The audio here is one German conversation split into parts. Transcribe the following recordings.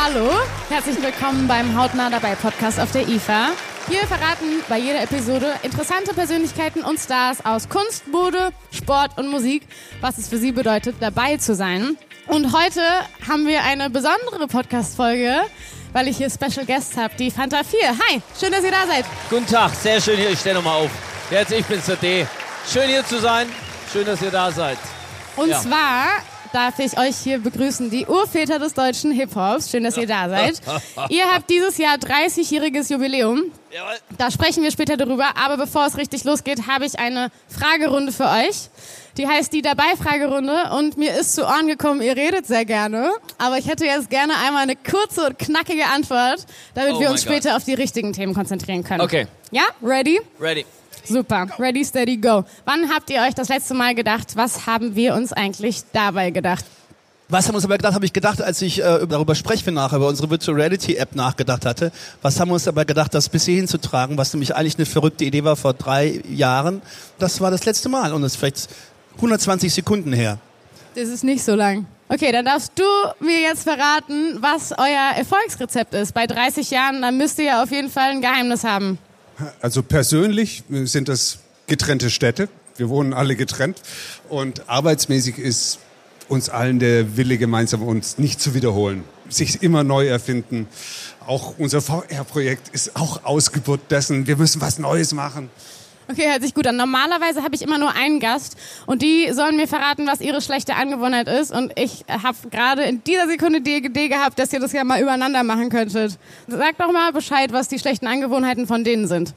Hallo, herzlich willkommen beim Hautnah dabei Podcast auf der IFA. Wir verraten bei jeder Episode interessante Persönlichkeiten und Stars aus Kunst, Mode, Sport und Musik, was es für sie bedeutet, dabei zu sein. Und heute haben wir eine besondere Podcast-Folge, weil ich hier Special Guests habe, die Fanta 4. Hi, schön, dass ihr da seid. Guten Tag, sehr schön hier. Ich stehe nochmal auf. Jetzt, ich bin's der D. Schön hier zu sein. Schön, dass ihr da seid. Und Ja. zwar darf ich euch hier begrüßen, die Urväter des deutschen Hip-Hops. Schön, dass ihr da seid. ihr habt dieses Jahr 30-jähriges Jubiläum. Jawohl. Da sprechen wir später darüber. Aber bevor es richtig losgeht, habe ich eine Fragerunde für euch. Die heißt die Dabei-Fragerunde. Und mir ist zu Ohren gekommen, ihr redet sehr gerne. Aber ich hätte jetzt gerne einmal eine kurze und knackige Antwort, damit Oh wir uns später auf die richtigen Themen konzentrieren können. Okay. Ja? Ready? Ready. Super. Ready, steady, go. Wann habt ihr euch das letzte Mal gedacht, was haben wir uns eigentlich dabei gedacht? Was haben wir uns aber gedacht, habe ich gedacht, als ich äh, darüber sprechen wir nachher, über unsere Virtual Reality App nachgedacht hatte. Was haben wir uns dabei gedacht, das bis hierhin zu tragen, was nämlich eigentlich eine verrückte Idee war vor drei Jahren. Das war das letzte Mal und das ist vielleicht 120 Sekunden her. Das ist nicht so lang. Okay, dann darfst du mir jetzt verraten, was euer Erfolgsrezept ist. Bei 30 Jahren, dann müsst ihr ja auf jeden Fall ein Geheimnis haben. Also persönlich sind das getrennte Städte. Wir wohnen alle getrennt. Und arbeitsmäßig ist uns allen der Wille gemeinsam, uns nicht zu wiederholen. Sich immer neu erfinden. Auch unser VR-Projekt ist auch Ausgeburt dessen. Wir müssen was Neues machen. Okay, hört sich gut an. Normalerweise habe ich immer nur einen Gast und die sollen mir verraten, was ihre schlechte Angewohnheit ist. Und ich habe gerade in dieser Sekunde die Idee gehabt, dass ihr das ja mal übereinander machen könntet. Sagt doch mal Bescheid, was die schlechten Angewohnheiten von denen sind.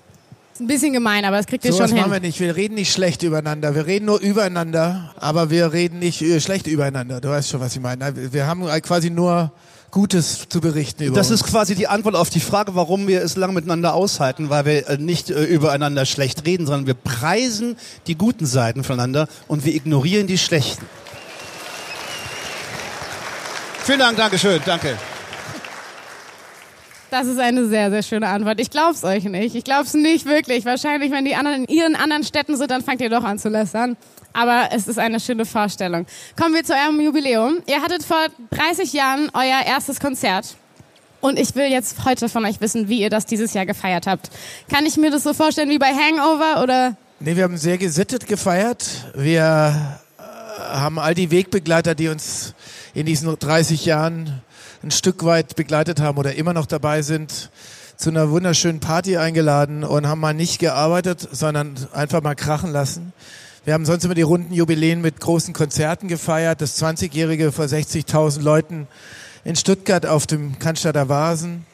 Ist ein bisschen gemein, aber das kriegt ihr So schon was machen wir hin. nicht. Wir reden nicht schlecht übereinander. Wir reden nur übereinander, aber wir reden nicht äh, schlecht übereinander. Du weißt schon, was ich meine. Wir haben quasi nur Gutes zu berichten über Das uns. ist quasi die Antwort auf die Frage, warum wir es lange miteinander aushalten, weil wir äh, nicht äh, übereinander schlecht reden, sondern wir preisen die guten Seiten voneinander und wir ignorieren die schlechten. Vielen Dank, Dankeschön, danke. Das ist eine sehr, sehr schöne Antwort. Ich glaub's euch nicht. Ich glaub's nicht wirklich. Wahrscheinlich, wenn die anderen in ihren anderen Städten sind, dann fangt ihr doch an zu lästern. Aber es ist eine schöne Vorstellung. Kommen wir zu eurem Jubiläum. Ihr hattet vor 30 Jahren euer erstes Konzert. Und ich will jetzt heute von euch wissen, wie ihr das dieses Jahr gefeiert habt. Kann ich mir das so vorstellen wie bei Hangover oder? Nee, wir haben sehr gesittet gefeiert. Wir äh, haben all die Wegbegleiter, die uns in diesen 30 Jahren ein Stück weit begleitet haben oder immer noch dabei sind, zu einer wunderschönen Party eingeladen und haben mal nicht gearbeitet, sondern einfach mal krachen lassen. Wir haben sonst immer die runden Jubiläen mit großen Konzerten gefeiert. Das 20-jährige vor 60.000 Leuten in Stuttgart auf dem Cannstatter Vasen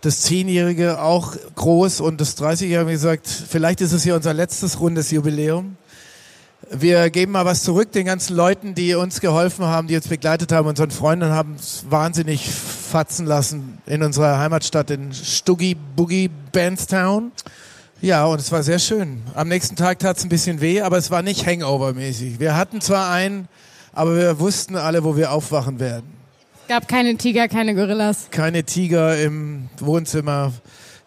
das Zehnjährige auch groß und das 30-Jährige, wie gesagt, vielleicht ist es hier unser letztes rundes Jubiläum. Wir geben mal was zurück den ganzen Leuten, die uns geholfen haben, die uns begleitet haben, unseren Freunden haben es wahnsinnig fatzen lassen in unserer Heimatstadt in Stuggy Boogie Bandstown. Ja, und es war sehr schön. Am nächsten Tag tat es ein bisschen weh, aber es war nicht Hangover-mäßig. Wir hatten zwar einen, aber wir wussten alle, wo wir aufwachen werden. Gab keine Tiger, keine Gorillas. keine Tiger im Wohnzimmer.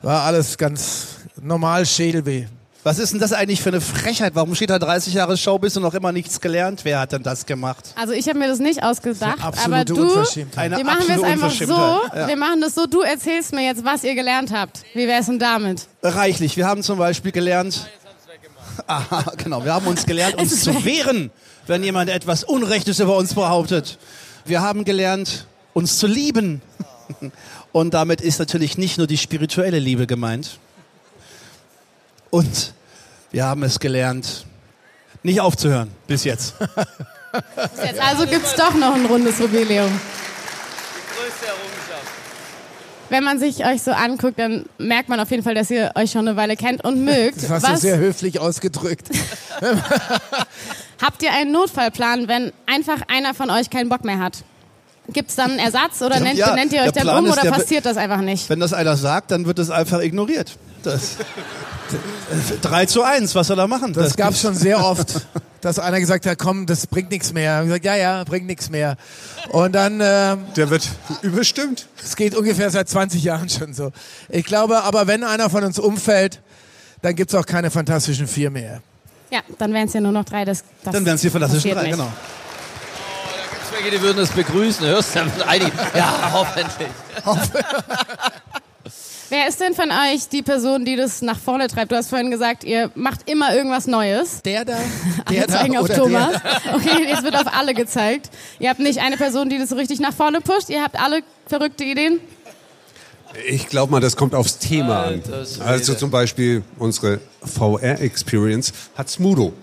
War alles ganz normal Schädelweh. Was ist denn das eigentlich für eine Frechheit? Warum steht da 30 Jahre Showbiz und noch immer nichts gelernt? Wer hat denn das gemacht? Also ich habe mir das nicht ausgedacht, aber Absolute du. Eine wir machen es absolute einfach so. Ja. Wir machen das so. Du erzählst mir jetzt, was ihr gelernt habt. Wie wär's denn damit? Reichlich. Wir haben zum Beispiel gelernt. Aha, genau. Wir haben uns gelernt, Es uns zu wehren, wenn jemand etwas Unrechtes über uns behauptet. Wir haben gelernt, uns zu lieben. Und damit ist natürlich nicht nur die spirituelle Liebe gemeint. Und wir haben es gelernt, nicht aufzuhören bis jetzt. Jetzt also gibt's doch noch ein rundes Jubiläum. Größte Errungenschaft. Wenn man sich euch so anguckt, dann merkt man auf jeden Fall, dass ihr euch schon eine Weile kennt und mögt. Das hast du Was, sehr höflich ausgedrückt. habt ihr einen Notfallplan, wenn einfach einer von euch keinen Bock mehr hat? Gibt's dann einen Ersatz oder nennt, ja, nennt ihr euch dann um oder der- passiert das einfach nicht? Wenn das einer sagt, dann wird es einfach ignoriert. Das, 3 zu 1, was soll er machen? Das gab schon sehr oft, dass einer gesagt hat, komm, das bringt nichts mehr. Ich gesagt, ja, ja, bringt nichts mehr. Und dann, äh, Der wird überstimmt. es geht ungefähr seit 20 Jahren schon so. Ich glaube, aber wenn einer von uns umfällt, dann gibt's auch keine fantastischen vier mehr. Ja, dann wären es ja nur noch drei. Das, das Dann wären es die fantastischen drei, nicht. genau. Oh, da gibt's denke, die würden es begrüßen. Hörst du? Ja, hoffentlich. Wer ist denn von euch die Person, die das nach vorne treibt? Du hast vorhin gesagt, ihr macht immer irgendwas Neues. Der da, der da zeigen auf oder Thomas. der. Okay, jetzt wird auf alle gezeigt. Ihr habt nicht eine Person, die das so richtig nach vorne pusht. Ihr habt alle verrückte Ideen. Ich glaube mal, das kommt aufs Thema an. Also zum Beispiel unsere VR-Experience hat Smudo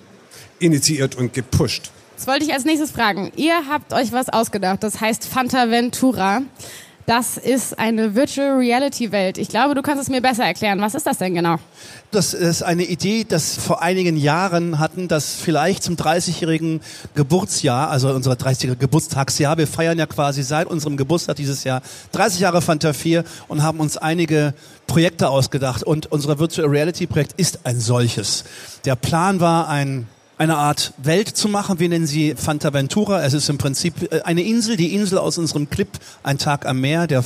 initiiert und gepusht. Das wollte ich als nächstes fragen. Ihr habt euch was ausgedacht. Das heißt Fantaventura. Das ist eine Virtual Reality Welt. Ich glaube, du kannst es mir besser erklären. Was ist das denn genau? Das ist eine Idee, das vor einigen Jahren hatten, dass vielleicht zum 30-jährigen Geburtsjahr, also unser 30-jähriger Geburtstagsjahr, wir feiern ja quasi seit unserem Geburtstag dieses Jahr 30 Jahre Fanta 4 und haben uns einige Projekte ausgedacht und unser Virtual Reality Projekt ist ein solches. Der Plan war ein eine Art Welt zu machen. Wir nennen sie Fantaventura. Es ist im Prinzip äh, eine Insel, die Insel aus unserem Clip Ein Tag am Meer, der,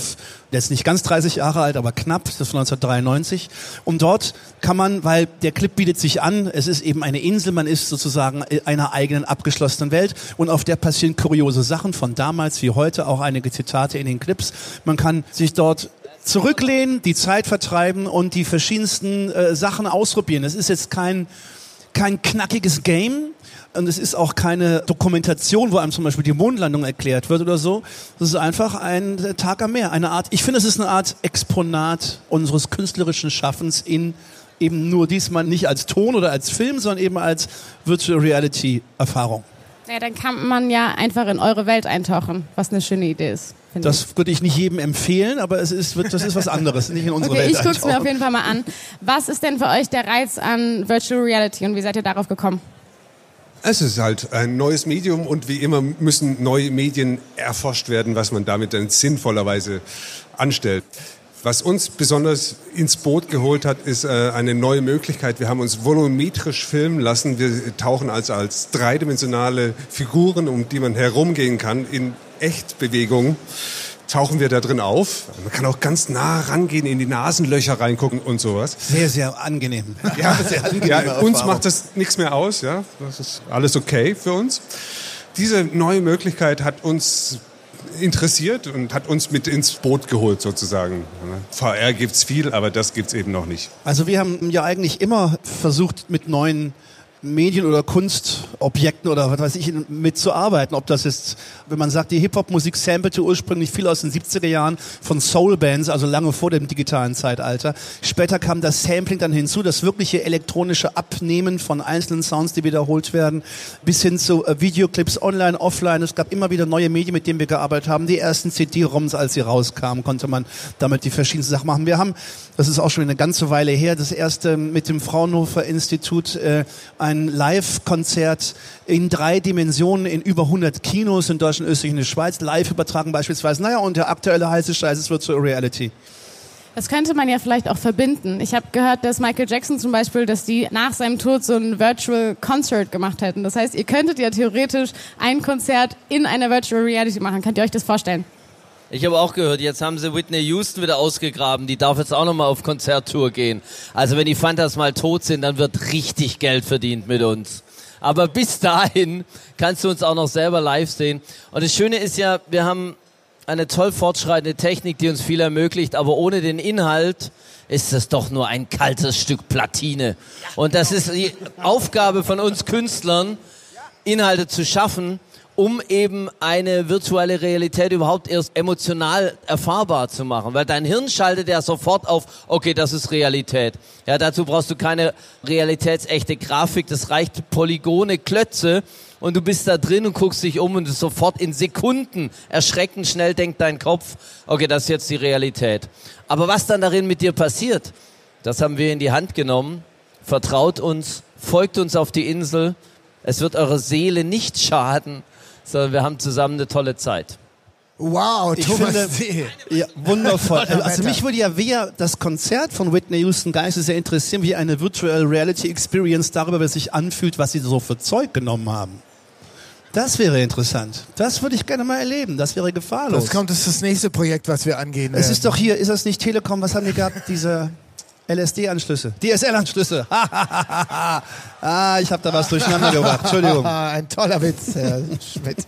der ist nicht ganz 30 Jahre alt, aber knapp, das ist von 1993. Und dort kann man, weil der Clip bietet sich an, es ist eben eine Insel, man ist sozusagen in einer eigenen abgeschlossenen Welt und auf der passieren kuriose Sachen von damals wie heute, auch einige Zitate in den Clips. Man kann sich dort zurücklehnen, die Zeit vertreiben und die verschiedensten äh, Sachen ausprobieren. Es ist jetzt kein kein knackiges Game und es ist auch keine Dokumentation, wo einem zum Beispiel die Mondlandung erklärt wird oder so. Es ist einfach ein Tag am Meer, eine Art. Ich finde, es ist eine Art Exponat unseres künstlerischen Schaffens in eben nur diesmal nicht als Ton oder als Film, sondern eben als Virtual Reality Erfahrung. Ja, dann kann man ja einfach in eure Welt eintauchen, was eine schöne Idee ist. finde ich. Das würde ich nicht jedem empfehlen, aber es ist, das ist was anderes, nicht in unsere Okay, Welt ich guck's mir auf jeden Fall mal an. Was ist denn für euch der Reiz an Virtual Reality und wie seid ihr darauf gekommen? Es ist halt ein neues Medium und wie immer müssen neue Medien erforscht werden, was man damit dann sinnvollerweise anstellt. Was uns besonders ins Boot geholt hat, ist äh, eine neue Möglichkeit. Wir haben uns volumetrisch filmen lassen. Wir tauchen also als dreidimensionale Figuren, um die man herumgehen kann, in Echtbewegung tauchen wir da drin auf. Man kann auch ganz nah rangehen, in die Nasenlöcher reingucken und sowas. Sehr, sehr angenehm. Ja, sehr angenehme ja uns macht das nichts mehr aus, ja. Das ist alles okay für uns. Diese neue Möglichkeit hat uns interessiert und hat uns mit ins Boot geholt sozusagen. VR gibt's viel, aber das gibt's eben noch nicht. Also wir haben ja eigentlich immer versucht, mit neuen Medien oder Kunstobjekten oder was weiß ich mitzuarbeiten. Ob das ist, wenn man sagt, die Hip-Hop-Musik sampelte ursprünglich viel aus den 70er Jahren von Soul-Bands, also lange vor dem digitalen Zeitalter. Später kam das Sampling dann hinzu, das wirkliche elektronische Abnehmen von einzelnen Sounds, die wiederholt werden, bis hin zu äh, Videoclips online, offline. Es gab immer wieder neue Medien, mit denen wir gearbeitet haben. Die ersten CD-ROMs, als sie rauskamen, konnte man damit die verschiedensten Sachen machen. Wir haben, das ist auch schon eine ganze Weile her, das erste mit dem Fraunhofer Institut äh, ein Live-Konzert in drei Dimensionen in über 100 Kinos in Deutschland, Österreich und der Schweiz live übertragen beispielsweise. Naja, und der aktuelle heiße Scheiß ist Virtual Reality. Das könnte man ja vielleicht auch verbinden. Ich habe gehört, dass Michael Jackson zum Beispiel, dass die nach seinem Tod so ein Virtual Concert gemacht hätten. Das heißt, ihr könntet ja theoretisch ein Konzert in einer Virtual Reality machen. Könnt ihr euch das vorstellen? Ich habe auch gehört, jetzt haben sie Whitney Houston wieder ausgegraben. Die darf jetzt auch nochmal auf Konzerttour gehen. Also wenn die Fantas mal tot sind, dann wird richtig Geld verdient mit uns. Aber bis dahin kannst du uns auch noch selber live sehen. Und das Schöne ist ja, wir haben eine toll fortschreitende Technik, die uns viel ermöglicht, aber ohne den Inhalt ist es doch nur ein kaltes Stück Platine. Und das ist die Aufgabe von uns Künstlern, Inhalte zu schaffen, um eben eine virtuelle Realität überhaupt erst emotional erfahrbar zu machen. Weil dein Hirn schaltet ja sofort auf, okay, das ist Realität. Ja, dazu brauchst du keine realitätsechte Grafik, das reicht Polygone, Klötze und du bist da drin und guckst dich um und sofort in Sekunden erschreckend schnell denkt dein Kopf, okay, das ist jetzt die Realität. Aber was dann darin mit dir passiert, das haben wir in die Hand genommen. Vertraut uns, folgt uns auf die Insel. Es wird eurer Seele nicht schaden, sondern wir haben zusammen eine tolle Zeit. Wow, Ich Thomas finde-. Ja, wundervoll. Also mich würde ja weder das Konzert von Whitney Houston Geiste sehr interessieren, wie eine Virtual Reality Experience darüber, wie es sich anfühlt, was sie so für Zeug genommen haben. Das wäre interessant. Das würde ich gerne mal erleben. Das wäre gefahrlos. Das kommt, das ist das nächste Projekt, was wir angehen es werden. ist doch hier, ist das nicht Telekom, was haben die gehabt? Diese LSD-Anschlüsse. DSL-Anschlüsse. ah, ich habe da was durcheinander gebracht. Entschuldigung. Ein toller Witz, Herr Schmidt.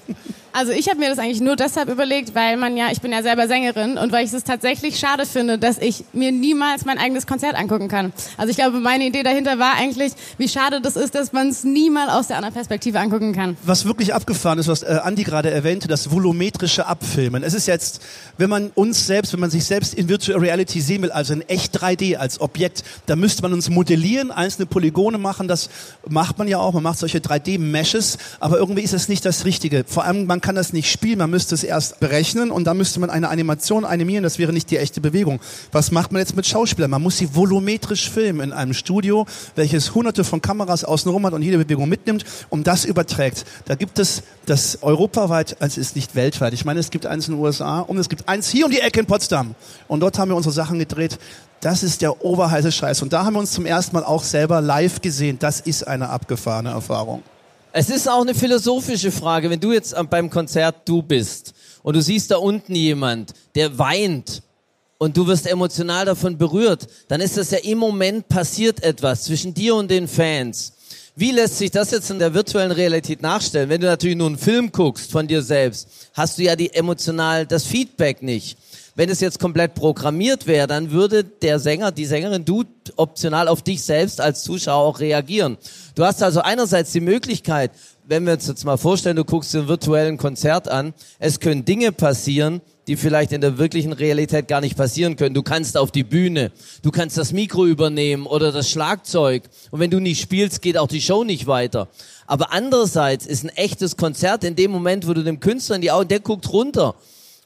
Also ich habe mir das eigentlich nur deshalb überlegt, weil man ja, ich bin ja selber Sängerin und weil ich es tatsächlich schade finde, dass ich mir niemals mein eigenes Konzert angucken kann. Also ich glaube, meine Idee dahinter war eigentlich, wie schade das ist, dass man es nie mal aus der anderen Perspektive angucken kann. Was wirklich abgefahren ist, was äh, Andi gerade erwähnte, das volumetrische Abfilmen. Es ist jetzt, wenn man uns selbst, wenn man sich selbst in Virtual Reality sehen will, also in echt 3D als Objekt, da müsste man uns modellieren, einzelne Polygone machen, das macht man ja auch, man macht solche 3D-Meshes, aber irgendwie ist es nicht das Richtige. Vor allem, man kann das nicht spielen, man müsste es erst berechnen und dann müsste man eine Animation animieren, das wäre nicht die echte Bewegung. Was macht man jetzt mit Schauspielern? Man muss sie volumetrisch filmen in einem Studio, welches hunderte von Kameras außenrum hat und jede Bewegung mitnimmt und das überträgt. Da gibt es das europaweit, also es ist nicht weltweit, ich meine, es gibt eins in den USA und es gibt eins hier um die Ecke in Potsdam. Und dort haben wir unsere Sachen gedreht. Das ist der oberheiße Scheiß. Und da haben wir uns zum ersten Mal auch selber live gesehen. Das ist eine abgefahrene Erfahrung. Es ist auch eine philosophische Frage, wenn du jetzt beim Konzert du bist und du siehst da unten jemand, der weint und du wirst emotional davon berührt, dann ist das ja im Moment passiert etwas zwischen dir und den Fans. Wie lässt sich das jetzt in der virtuellen Realität nachstellen? Wenn du natürlich nur einen Film guckst von dir selbst, hast du ja die emotional das Feedback nicht. Wenn es jetzt komplett programmiert wäre, dann würde der Sänger, die Sängerin, du optional auf dich selbst als Zuschauer auch reagieren. Du hast also einerseits die Möglichkeit, wenn wir uns jetzt mal vorstellen, du guckst dir ein virtuellen Konzert an, es können Dinge passieren, die vielleicht in der wirklichen Realität gar nicht passieren können. Du kannst auf die Bühne, du kannst das Mikro übernehmen oder das Schlagzeug. Und wenn du nicht spielst, geht auch die Show nicht weiter. Aber andererseits ist ein echtes Konzert in dem Moment, wo du dem Künstler in die Augen, der guckt runter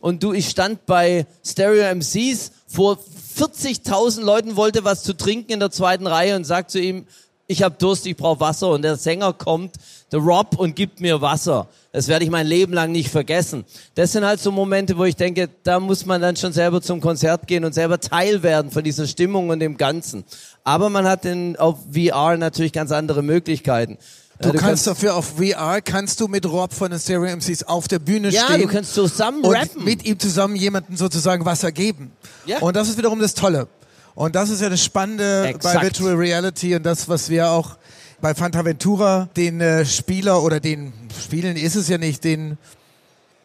und du, ich stand bei Stereo MCs vor 40.000 Leuten, wollte was zu trinken in der zweiten Reihe und sagt zu ihm, ich habe Durst, ich brauche Wasser und der Sänger kommt, der Rob, und gibt mir Wasser. Das werde ich mein Leben lang nicht vergessen. Das sind halt so Momente, wo ich denke, da muss man dann schon selber zum Konzert gehen und selber Teil werden von dieser Stimmung und dem Ganzen. Aber man hat in, auf VR natürlich ganz andere Möglichkeiten. Du, du, kannst, dafür auf VR, kannst du mit Rob von den Stereo MCs auf der Bühne ja, stehen. Ja, du kannst zusammen und rappen. mit ihm zusammen jemanden sozusagen Wasser geben. Ja. Und das ist wiederum das Tolle. Und das ist ja das Spannende Exakt. bei Virtual Reality und das, was wir auch bei Fantaventura den äh, Spieler oder den Spielen ist es ja nicht, den,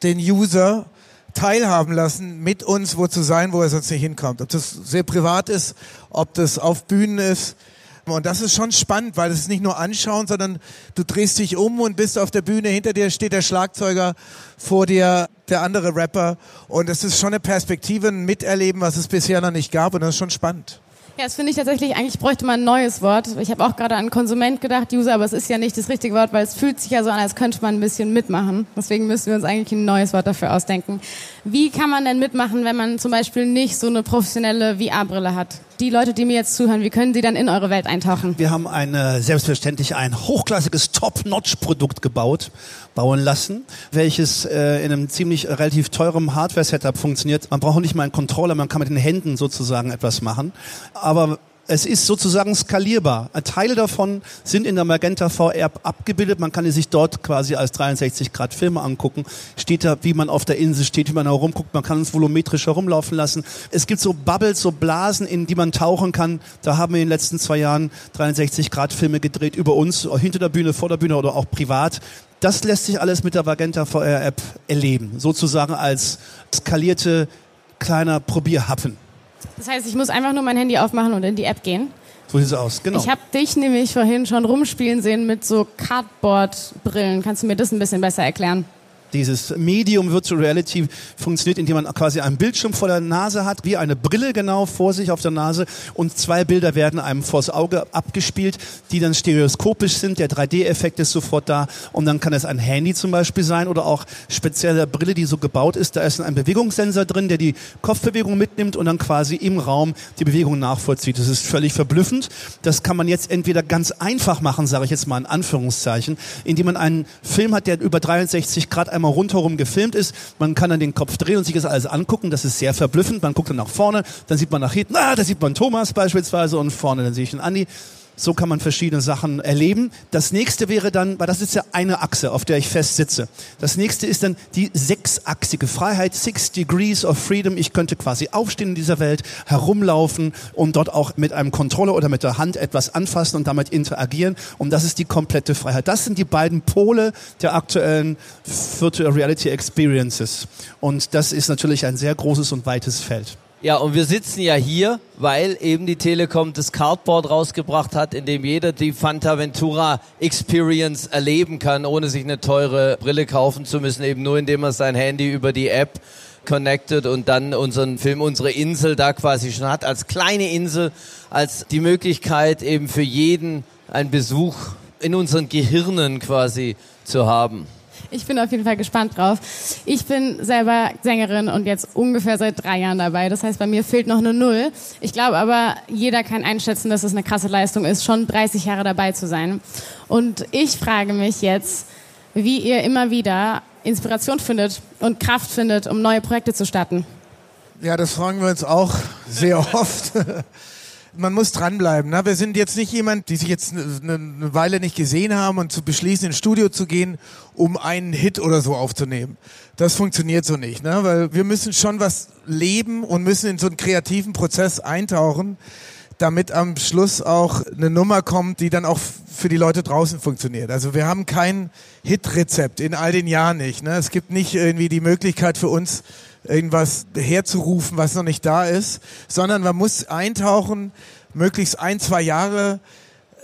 den User teilhaben lassen, mit uns wo zu sein, wo er sonst nicht hinkommt. Ob das sehr privat ist, ob das auf Bühnen ist, und das ist schon spannend, weil es ist nicht nur anschauen, sondern du drehst dich um und bist auf der Bühne, hinter dir steht der Schlagzeuger, vor dir der andere Rapper. Und es ist schon eine Perspektive, ein Miterleben, was es bisher noch nicht gab. Und das ist schon spannend. Ja, das finde ich tatsächlich, eigentlich bräuchte man ein neues Wort. Ich habe auch gerade an Konsument gedacht, User, aber es ist ja nicht das richtige Wort, weil es fühlt sich ja so an, als könnte man ein bisschen mitmachen. Deswegen müssen wir uns eigentlich ein neues Wort dafür ausdenken. Wie kann man denn mitmachen, wenn man zum Beispiel nicht so eine professionelle VR-Brille hat? Die Leute, die mir jetzt zuhören, wie können sie dann in eure Welt eintauchen? Wir haben ein, selbstverständlich ein hochklassiges Top-Notch-Produkt gebaut, bauen lassen, welches äh, in einem ziemlich relativ teurem Hardware-Setup funktioniert. Man braucht nicht mal einen Controller, man kann mit den Händen sozusagen etwas machen. Aber es ist sozusagen skalierbar. Teile davon sind in der Magenta VR abgebildet. Man kann sich dort quasi als 63 Grad Filme angucken. Steht da, wie man auf der Insel steht, wie man herumguckt. Man kann es volumetrisch herumlaufen lassen. Es gibt so Bubbles, so Blasen, in die man tauchen kann. Da haben wir in den letzten zwei Jahren 63 Grad Filme gedreht über uns, hinter der Bühne, vor der Bühne oder auch privat. Das lässt sich alles mit der Magenta VR App erleben. Sozusagen als skalierte kleiner Probierhappen. Das heißt, ich muss einfach nur mein Handy aufmachen und in die App gehen. So sieht es aus, genau. Ich habe dich nämlich vorhin schon rumspielen sehen mit so Cardboard-Brillen. Kannst du mir das ein bisschen besser erklären? Dieses Medium Virtual Reality funktioniert, indem man quasi einen Bildschirm vor der Nase hat, wie eine Brille genau vor sich auf der Nase und zwei Bilder werden einem vors Auge abgespielt, die dann stereoskopisch sind. Der 3D-Effekt ist sofort da und dann kann es ein Handy zum Beispiel sein oder auch spezielle Brille, die so gebaut ist. Da ist ein Bewegungssensor drin, der die Kopfbewegung mitnimmt und dann quasi im Raum die Bewegung nachvollzieht. Das ist völlig verblüffend. Das kann man jetzt entweder ganz einfach machen, sage ich jetzt mal in Anführungszeichen, indem man einen Film hat, der über 63 Grad einmal einmal rundherum gefilmt ist. Man kann dann den Kopf drehen und sich das alles angucken. Das ist sehr verblüffend. Man guckt dann nach vorne, dann sieht man nach hinten, ah, da sieht man Thomas beispielsweise und vorne, dann sehe ich den Andi. So kann man verschiedene Sachen erleben. Das nächste wäre dann, weil das ist ja eine Achse, auf der ich fest sitze. Das nächste ist dann die sechsachsige Freiheit, Six Degrees of Freedom. Ich könnte quasi aufstehen in dieser Welt, herumlaufen und dort auch mit einem Controller oder mit der Hand etwas anfassen und damit interagieren. Und das ist die komplette Freiheit. Das sind die beiden Pole der aktuellen Virtual Reality Experiences. Und das ist natürlich ein sehr großes und weites Feld. Ja, und wir sitzen ja hier, weil eben die Telekom das Cardboard rausgebracht hat, in dem jeder die Fantaventura Experience erleben kann, ohne sich eine teure Brille kaufen zu müssen, eben nur indem er sein Handy über die App connected und dann unseren Film, unsere Insel da quasi schon hat, als kleine Insel, als die Möglichkeit eben für jeden einen Besuch in unseren Gehirnen quasi zu haben. Ich bin auf jeden Fall gespannt drauf. Ich bin selber Sängerin und jetzt ungefähr seit drei Jahren dabei. Das heißt, bei mir fehlt noch eine Null. Ich glaube aber, jeder kann einschätzen, dass es eine krasse Leistung ist, schon 30 Jahre dabei zu sein. Und ich frage mich jetzt, wie ihr immer wieder Inspiration findet und Kraft findet, um neue Projekte zu starten. Ja, das fragen wir uns auch sehr oft. Man muss dranbleiben. Ne? Wir sind jetzt nicht jemand, die sich jetzt eine, eine Weile nicht gesehen haben und zu beschließen, ins Studio zu gehen, um einen Hit oder so aufzunehmen. Das funktioniert so nicht, ne? weil wir müssen schon was leben und müssen in so einen kreativen Prozess eintauchen, damit am Schluss auch eine Nummer kommt, die dann auch für die Leute draußen funktioniert. Also wir haben kein Hit-Rezept in all den Jahren nicht. Ne? Es gibt nicht irgendwie die Möglichkeit für uns, irgendwas herzurufen, was noch nicht da ist, sondern man muss eintauchen, möglichst ein, zwei Jahre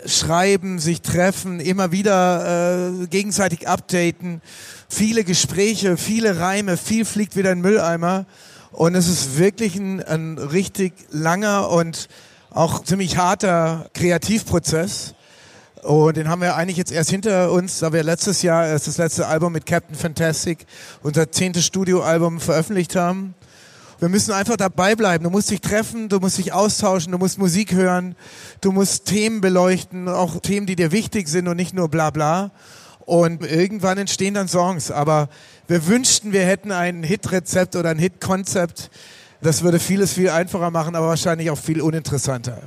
schreiben, sich treffen, immer wieder äh, gegenseitig updaten, viele Gespräche, viele Reime, viel fliegt wieder in Mülleimer und es ist wirklich ein, ein richtig langer und auch ziemlich harter Kreativprozess. Und den haben wir eigentlich jetzt erst hinter uns, da wir letztes Jahr erst das letzte Album mit Captain Fantastic, unser zehntes Studioalbum veröffentlicht haben. Wir müssen einfach dabei bleiben. Du musst dich treffen, du musst dich austauschen, du musst Musik hören, du musst Themen beleuchten, auch Themen, die dir wichtig sind und nicht nur bla bla. Und irgendwann entstehen dann Songs. Aber wir wünschten, wir hätten ein Hit-Rezept oder ein Hit-Konzept. Das würde vieles viel einfacher machen, aber wahrscheinlich auch viel uninteressanter.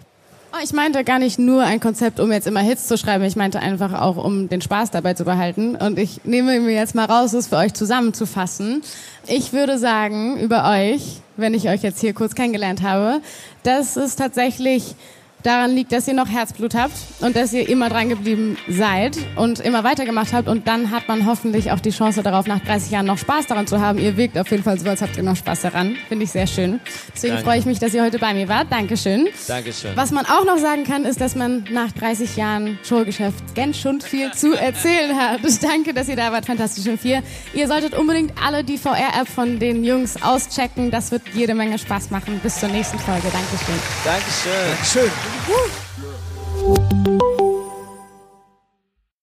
Ich meinte gar nicht nur ein Konzept, um jetzt immer Hits zu schreiben. Ich meinte einfach auch, um den Spaß dabei zu behalten. Und ich nehme mir jetzt mal raus, es für euch zusammenzufassen. Ich würde sagen, über euch, wenn ich euch jetzt hier kurz kennengelernt habe, dass es tatsächlich daran liegt, dass ihr noch Herzblut habt und dass ihr immer dran geblieben seid und immer weitergemacht habt und dann hat man hoffentlich auch die Chance darauf, nach 30 Jahren noch Spaß daran zu haben. Ihr wirkt auf jeden Fall so, als habt ihr noch Spaß daran. Finde ich sehr schön. Deswegen Danke. freue ich mich, dass ihr heute bei mir wart. Dankeschön. Dankeschön. Was man auch noch sagen kann, ist, dass man nach 30 Jahren Showgeschäft ganz schon viel zu erzählen hat. Danke, dass ihr da wart. Fantastisch im 4. Ihr solltet unbedingt alle die VR-App von den Jungs auschecken. Das wird jede Menge Spaß machen. Bis zur nächsten Folge. Dankeschön. Dankeschön. Dankeschön. Woo!